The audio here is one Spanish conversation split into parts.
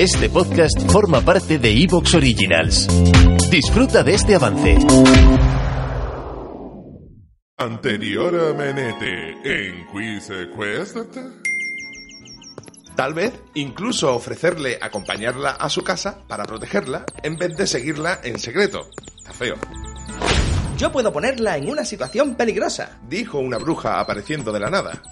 Este podcast forma parte de Evox Originals. Disfruta de este avance. Anterior a Menete en Quiz Quest. Tal vez incluso ofrecerle acompañarla a su casa para protegerla en vez de seguirla en secreto. Está feo. Yo puedo ponerla en una situación peligrosa. Dijo una bruja apareciendo de la nada.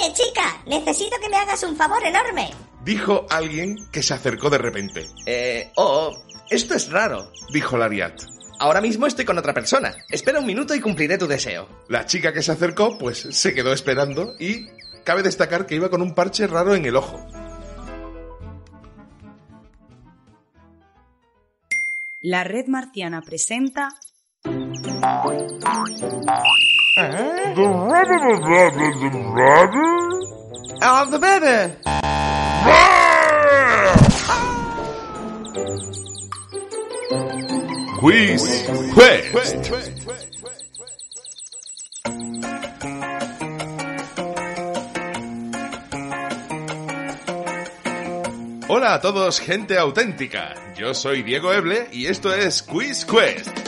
Oye, chica, necesito que me hagas un favor enorme. Dijo alguien que se acercó de repente. Eh, oh, esto es raro. Dijo Lariat. Ahora mismo estoy con otra persona. Espera un minuto y cumpliré tu deseo. La chica que se acercó, pues se quedó esperando y cabe destacar que iba con un parche raro en el ojo. La red marciana presenta ¡Ah, the baby! Quiz Quest. Hola a todos, gente auténtica. Yo soy Diego Eble y esto es Quiz Quest.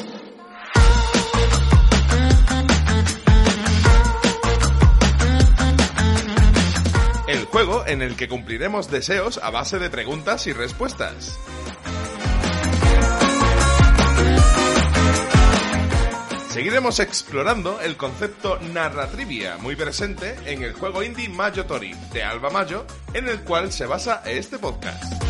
El juego en el que cumpliremos deseos a base de preguntas y respuestas. Seguiremos explorando el concepto narratrivia, muy presente en el juego indie Mayo Tori de Alba Mayo, en el cual se basa este podcast.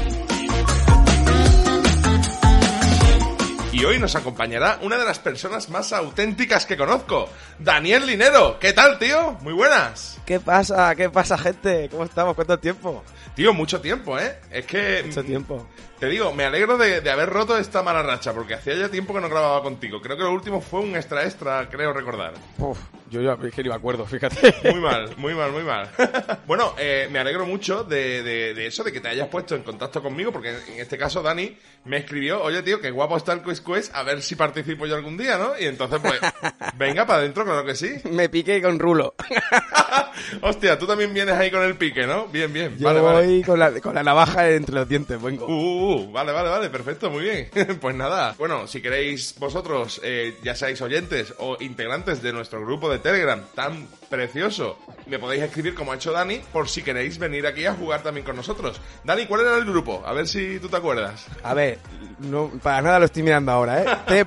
Y hoy nos acompañará una de las personas más auténticas que conozco, Daniel Linero. ¿Qué tal, tío? Muy buenas. ¿Qué pasa? ¿Qué pasa, gente? ¿Cómo estamos? ¿Cuánto tiempo? Tío, mucho tiempo, ¿eh? Es que... Mucho tiempo. Te digo, me alegro de, de haber roto esta mala racha, porque hacía ya tiempo que no grababa contigo. Creo que lo último fue un extra extra, creo recordar. Uf, yo ya es que ni me acuerdo, fíjate. Muy mal, muy mal, muy mal. bueno, eh, me alegro mucho de, de- de eso, de que te hayas puesto en contacto conmigo, porque en este caso Dani me escribió, oye tío, qué guapo está el Quiz Quest, a ver si participo yo algún día, ¿no? Y entonces pues, venga para adentro, claro que sí. me piqué con rulo. Hostia, tú también vienes ahí con el pique, ¿no? Bien, bien, Yo vale, voy vale. Con, la, con la navaja entre los dientes, vengo. Uh, uh, uh, vale, vale, vale, perfecto, muy bien. pues nada, bueno, si queréis vosotros, eh, ya seáis oyentes o integrantes de nuestro grupo de Telegram tan precioso, me podéis escribir como ha hecho Dani, por si queréis venir aquí a jugar también con nosotros. Dani, ¿cuál era el grupo? A ver si tú te acuerdas. A ver, no, para nada lo estoy mirando ahora, ¿eh?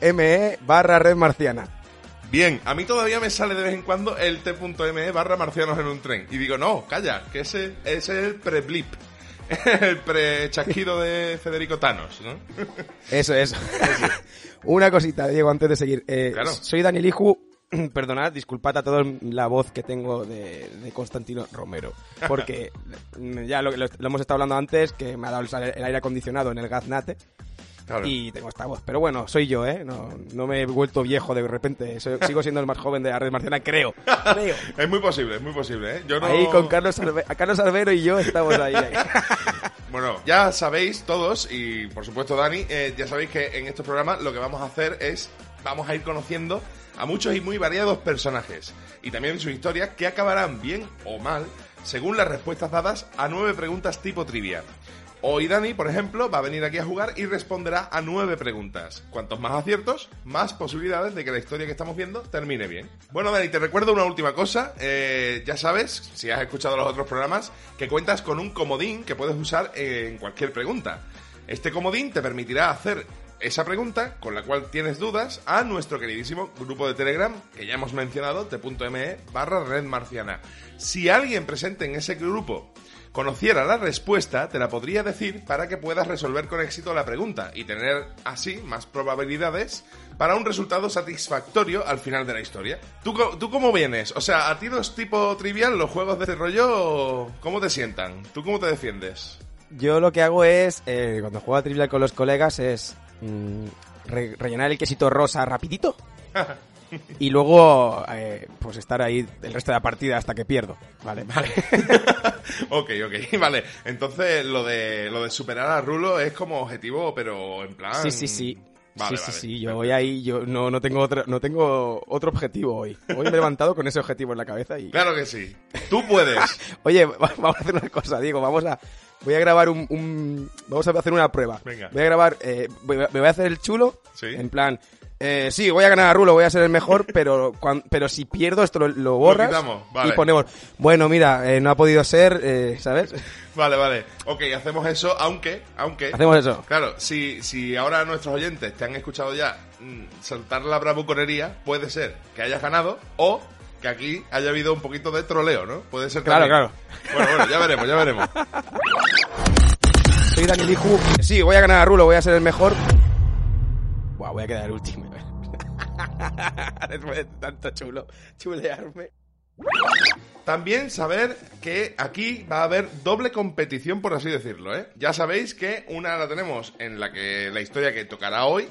T.me barra red marciana. Bien, a mí todavía me sale de vez en cuando el t.me barra marcianos en un tren. Y digo, no, calla, que ese, ese es el pre-blip. El pre-chasquido de Federico Thanos, ¿no? Eso, eso. Una cosita, Diego, antes de seguir. Eh, Claro. Soy Daniel Iju. Perdonad, disculpad a todos la voz que tengo de, de Constantino Romero. Porque ya lo, lo- lo hemos estado hablando antes, que me ha dado el, el aire acondicionado en el gaznate. Claro. Y tengo esta voz. Pero bueno, soy yo, ¿eh? No, no me he vuelto viejo de repente. Soy- sigo siendo el más joven de la red marciana, creo. Creo. Es muy posible, es muy posible, ¿eh? Yo no... Ahí con Carlos, Alve- a Carlos Alvero y yo estamos ahí. ahí. Bueno, ya sabéis todos, y por supuesto Dani, eh, ya sabéis que en estos programas lo que vamos a hacer es, vamos a ir conociendo a muchos y muy variados personajes, y también sus historias que acabarán bien o mal según las respuestas dadas a nueve preguntas tipo trivia. Hoy Dani, por ejemplo, va a venir aquí a jugar y responderá a nueve preguntas. Cuantos más aciertos, más posibilidades de que la historia que estamos viendo termine bien. Bueno, Dani, te recuerdo una última cosa. Eh, ya sabes, si has escuchado los otros programas, que cuentas con un comodín que puedes usar en cualquier pregunta. Este comodín te permitirá hacer esa pregunta con la cual tienes dudas a nuestro queridísimo grupo de Telegram que ya hemos mencionado, t.me barra red marciana. Si alguien presente en ese grupo conociera la respuesta, te la podría decir para que puedas resolver con éxito la pregunta y tener así más probabilidades para un resultado satisfactorio al final de la historia. ¿Tú, tú cómo vienes? O sea, ¿a ti los tipo trivial, los juegos de ese rollo, cómo te sientan? ¿Tú cómo te defiendes? Yo lo que hago es, eh, cuando juego a Trivial con los colegas, es re- rellenar el quesito rosa rapidito y luego eh, pues estar ahí el resto de la partida hasta que pierdo, ¿vale? Vale. ok, ok, vale. Entonces lo de lo de superar a Rulo es como objetivo, pero en plan. Sí, sí, sí. Vale, sí, sí, vale. sí, yo voy ahí, yo no, no tengo otro, no tengo otro objetivo hoy. Hoy me he levantado con ese objetivo en la cabeza y... Claro que sí. Tú puedes. Oye, va- vamos a hacer una cosa, Diego, vamos a... Voy a grabar un... un- vamos a hacer una prueba. Venga. Voy a grabar... eh, voy- me voy a hacer el chulo. Sí. En plan... eh, sí, voy a ganar a Rulo, voy a ser el mejor, pero pero si pierdo esto lo, lo borras vale. y ponemos, bueno, mira, eh, no ha podido ser, eh, ¿sabes? Vale, vale. Ok, hacemos eso, aunque, aunque. Hacemos eso. Claro, si, si ahora nuestros oyentes te han escuchado ya mm, saltar la bravuconería, puede ser que hayas ganado o que aquí haya habido un poquito de troleo, ¿no? Puede ser Claro, también. Bueno, bueno, ya veremos, ya veremos. Soy Daniel Iju. Sí, voy a ganar a Rulo, voy a ser el mejor. Voy a quedar último. Después de tanto chulo, chulearme. También saber que aquí va a haber doble competición, por así decirlo, ¿eh? Ya sabéis que una la tenemos en la que la historia que tocará hoy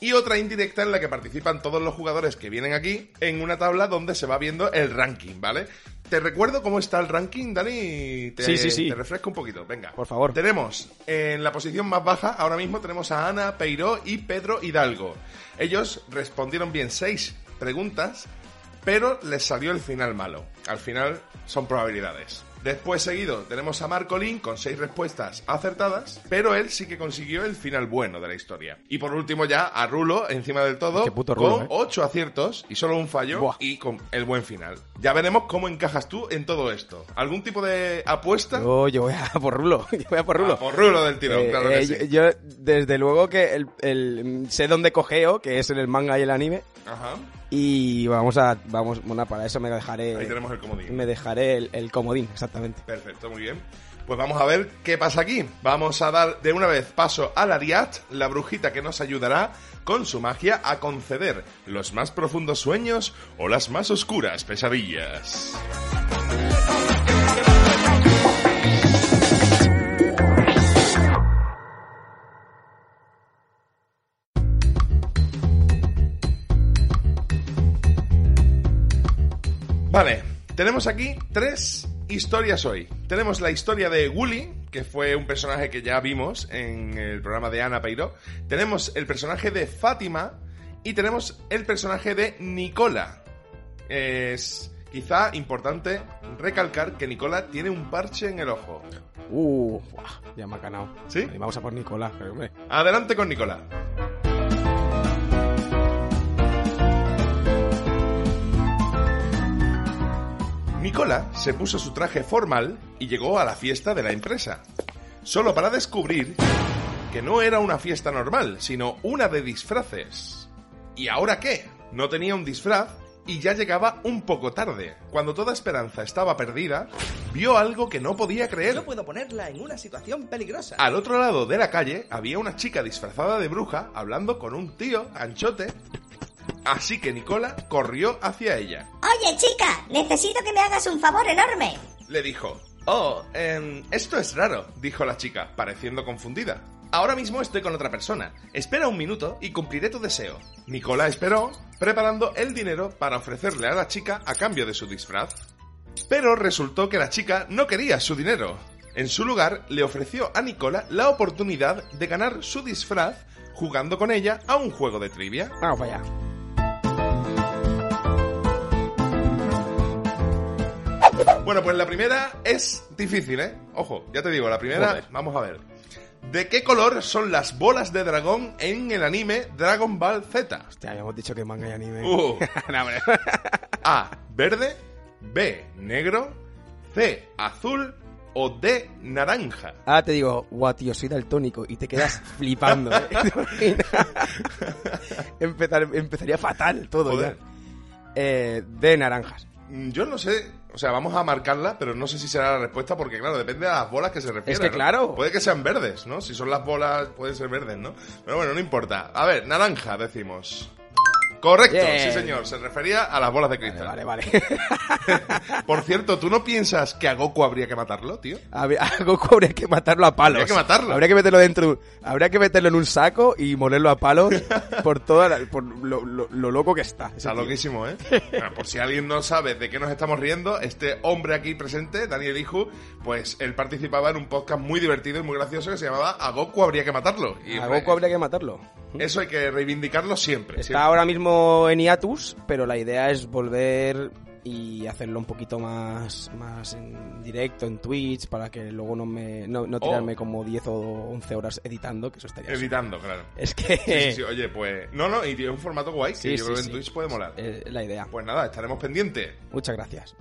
y otra indirecta en la que participan todos los jugadores que vienen aquí en una tabla donde se va viendo el ranking, ¿vale? Te recuerdo cómo está el ranking, Dani. Te, Sí, sí, sí. Te refresco un poquito, venga. Por favor. Tenemos en la posición más baja, ahora mismo tenemos a Ana Peiró y Pedro Hidalgo. Ellos respondieron bien seis preguntas, pero les salió el final malo. Al final son probabilidades. Después seguido tenemos a Marcolín con seis respuestas acertadas, pero él sí que consiguió el final bueno de la historia. Y por último ya a Rulo, encima del todo, Qué puto Rulo, con ¿eh? ocho aciertos y solo un fallo Buah. y con el buen final. Ya veremos cómo encajas tú en todo esto. ¿Algún tipo de apuesta? Yo, yo voy a por Rulo, yo voy a por Rulo. Ah, por Rulo del tirón, Eh, claro que eh, sí. yo, yo, desde luego que el, el- sé dónde cogeo, que es en el manga y el anime, Ajá. Y vamos a, vamos, bueno, para eso me dejaré, Ahí tenemos el comodín. me dejaré el, el comodín, exactamente. Perfecto, muy bien. Pues vamos a ver qué pasa aquí. Vamos a dar de una vez paso a Lariat, la brujita que nos ayudará con su magia a conceder los más profundos sueños o las más oscuras pesadillas. Vale, tenemos aquí tres historias hoy. Tenemos la historia de Wooly, que fue un personaje que ya vimos en el programa de Ana Peiró. Tenemos el personaje de Fátima y tenemos el personaje de Nicola. Es quizá importante recalcar que Nicola tiene un parche en el ojo. Uh, ya me ha ganado. ¿Sí? Vamos a por pero hombre. Adelante con Nicola. Nicola se puso su traje formal y llegó a la fiesta de la empresa, solo para descubrir que no era una fiesta normal, sino una de disfraces. ¿Y ahora qué? No tenía un disfraz y ya llegaba un poco tarde. Cuando toda esperanza estaba perdida, vio algo que no podía creer. No puedo ponerla en una situación peligrosa. Al otro lado de la calle había una chica disfrazada de bruja hablando con un tío anchote. Así que Nicola corrió hacia ella. Oye, chica, necesito que me hagas un favor enorme. Le dijo, Oh, em, esto es raro, dijo la chica, pareciendo confundida. Ahora mismo estoy con otra persona. Espera un minuto y cumpliré tu deseo. Nicola esperó, preparando el dinero para ofrecerle a la chica a cambio de su disfraz. Pero resultó que la chica no quería su dinero. En su lugar, le ofreció a Nicola la oportunidad de ganar su disfraz jugando con ella a un juego de trivia. Vamos para allá. Bueno, pues la primera es difícil, ¿eh? Ojo, ya te digo, la primera, Joder. vamos a ver. ¿De qué color son las bolas de dragón en el anime Dragon Ball Z? Hostia, habíamos dicho que manga y anime. Uh. No, hombre. A, verde, B, negro, C, azul o D, naranja? Ahora te digo, guau, tío, soy daltónico y te quedas flipando. ¿eh? Empezar- empezaría fatal todo Joder. ya. Eh, de naranjas. Mm, Yo no sé, o sea, vamos a marcarla, pero no sé si será la respuesta porque, claro, depende de las bolas que se refiere. Es que ¿no? claro. Puede que sean verdes, ¿no? Si son las bolas, pueden ser verdes, ¿no? Pero bueno, no importa. A ver, naranja, decimos. Correcto, Bien. sí señor, se refería a las bolas de cristal. Vale, vale. Por cierto, ¿tú no piensas que a Goku habría que matarlo, tío? A, Goku habría que matarlo a palos. Habría que matarlo. Habría que meterlo dentro. Habría que meterlo en un saco y molerlo a palos por toda la- por lo, lo- lo loco que está. Está tío. loquísimo, ¿eh? Bueno, por si alguien no sabe de qué nos estamos riendo, este hombre aquí presente, Daniel Iju, pues él participaba en un podcast muy divertido y muy gracioso que se llamaba A Goku habría que matarlo. Y A re- Goku habría que matarlo. Eso hay que reivindicarlo siempre. Está ahora mismo en hiatus, pero la idea es volver y hacerlo un poquito más, más en directo, en Twitch, para que luego no me no, no tirarme Oh. como 10 o 11 horas editando, que eso estaría... Editando, claro. Es que... Sí, sí, sí, oye, pues... No, no, y tiene un formato guay que yo creo que en. Twitch puede molar. eh, la idea. Pues nada, estaremos pendientes. Muchas gracias.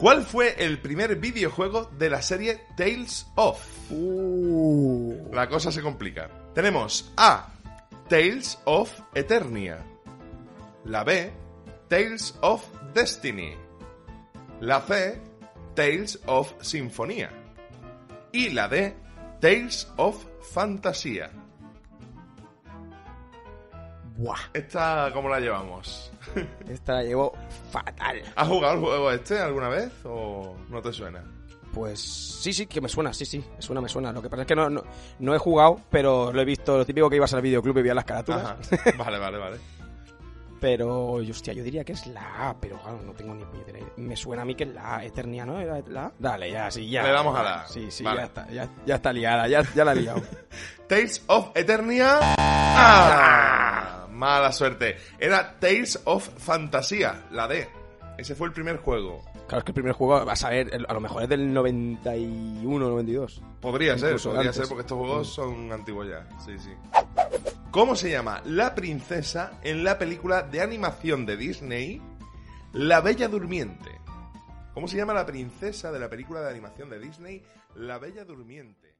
¿Cuál fue el primer videojuego de la serie Tales of? Uh. La cosa se complica. Tenemos A. Tales of Eternia. La B. Tales of Destiny. La C. Tales of Sinfonía. Y la D. Tales of Fantasía. Buah. ¿Esta cómo la llevamos? Esta la llevo fatal. ¿Has jugado el juego este alguna vez o no te suena? Pues sí, sí, que me suena, sí, sí, me suena, me suena. Lo que pasa es que no, no, no he jugado, pero lo he visto, lo típico que ibas al videoclub y veías las carátulas. Ajá. Vale, vale, vale. Pero, hostia, yo diría que es la A, pero claro, no tengo ni puñetera idea. Me suena a mí que es la A, Eternia, ¿no? ¿Era la A? Dale, ya, sí, ya. Le damos a la A. Sí, sí, Vale. ya está, ya, ya está liada, ya, ya la he liado. Tales of Eternia. ¡Ah! Mala suerte. Era Tales of Fantasía, la D. Ese fue el primer juego. Claro, es que el primer juego, vas a ver, a lo mejor es del 91, 92. Podría ser, podría antes. ser porque estos juegos son antiguos ya. Sí, sí. ¿Cómo se llama la princesa en la película de animación de Disney La Bella Durmiente? ¿Cómo se llama la princesa de la película de animación de Disney La Bella Durmiente?